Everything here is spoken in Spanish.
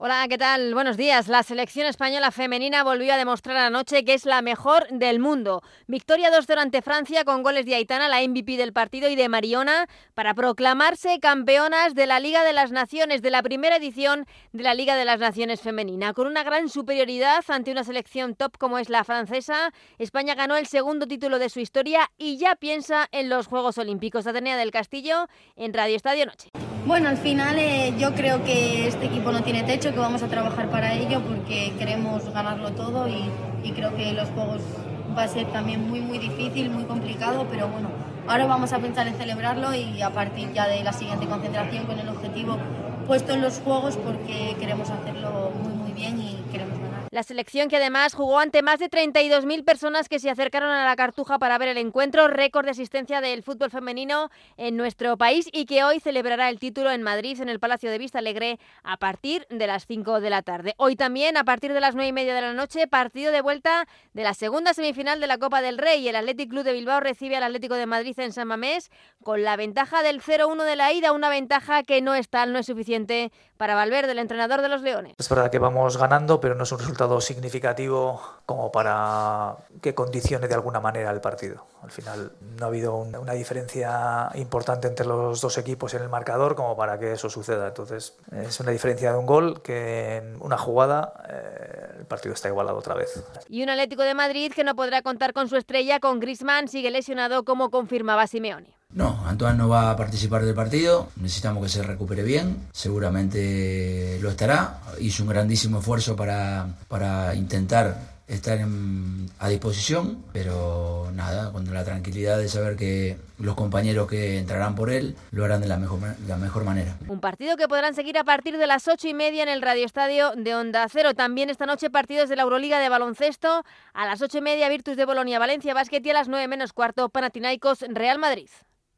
Hola, ¿qué tal? Buenos días. La selección española femenina volvió a demostrar anoche que es la mejor del mundo. Victoria 2-0 ante Francia con goles de Aitana, la MVP del partido, y de Mariona para proclamarse campeonas de la Liga de las Naciones, de la primera edición de la Liga de las Naciones femenina. Con una gran superioridad ante una selección top como es la francesa, España ganó el segundo título de su historia y ya piensa en los Juegos Olímpicos. Atenea del Castillo en Radio Estadio Noche. Bueno, al final eh, yo creo que este equipo no tiene techo, que vamos a trabajar para ello porque queremos ganarlo todo y, creo que los juegos va a ser también muy muy difícil, muy complicado, pero bueno, ahora vamos a pensar en celebrarlo y a partir ya de la siguiente concentración con el objetivo puesto en los juegos porque queremos hacerlo muy muy bien y queremos. La selección que además jugó ante más de 32.000 personas que se acercaron a la Cartuja para ver el encuentro, récord de asistencia del fútbol femenino en nuestro país y que hoy celebrará el título en Madrid, en el Palacio de Vista Alegre, a partir de las 5 de la tarde. Hoy también, a partir de las 9 y media de la noche, partido de vuelta de la segunda semifinal de la Copa del Rey. El Athletic Club de Bilbao recibe al Atlético de Madrid en San Mamés con la ventaja del 0-1 de la ida, una ventaja que no es tal, no es suficiente para Valverde, el entrenador de los Leones. Es verdad que vamos ganando, pero no es un resultado significativo como para que condicione de alguna manera el partido. Al final no ha habido una diferencia importante entre los dos equipos en el marcador como para que eso suceda. Entonces es una diferencia de un gol que en una jugada eh, el partido está igualado otra vez. Y un Atlético de Madrid que no podrá contar con su estrella, con Griezmann, sigue lesionado como confirmaba Simeone. No, Antoine no va a participar del partido, necesitamos que se recupere bien, seguramente lo estará, hizo un grandísimo esfuerzo para, para intentar estar a disposición, pero nada, con la tranquilidad de saber que los compañeros que entrarán por él lo harán de la mejor, la mejor manera. Un partido que podrán seguir a partir de las ocho y media en el Radio Estadio de Onda Cero. También esta noche partidos de la Euroliga de baloncesto. A las ocho y media Virtus de Bolonia, Valencia Basket y a las nueve menos cuarto Panathinaikos Real Madrid.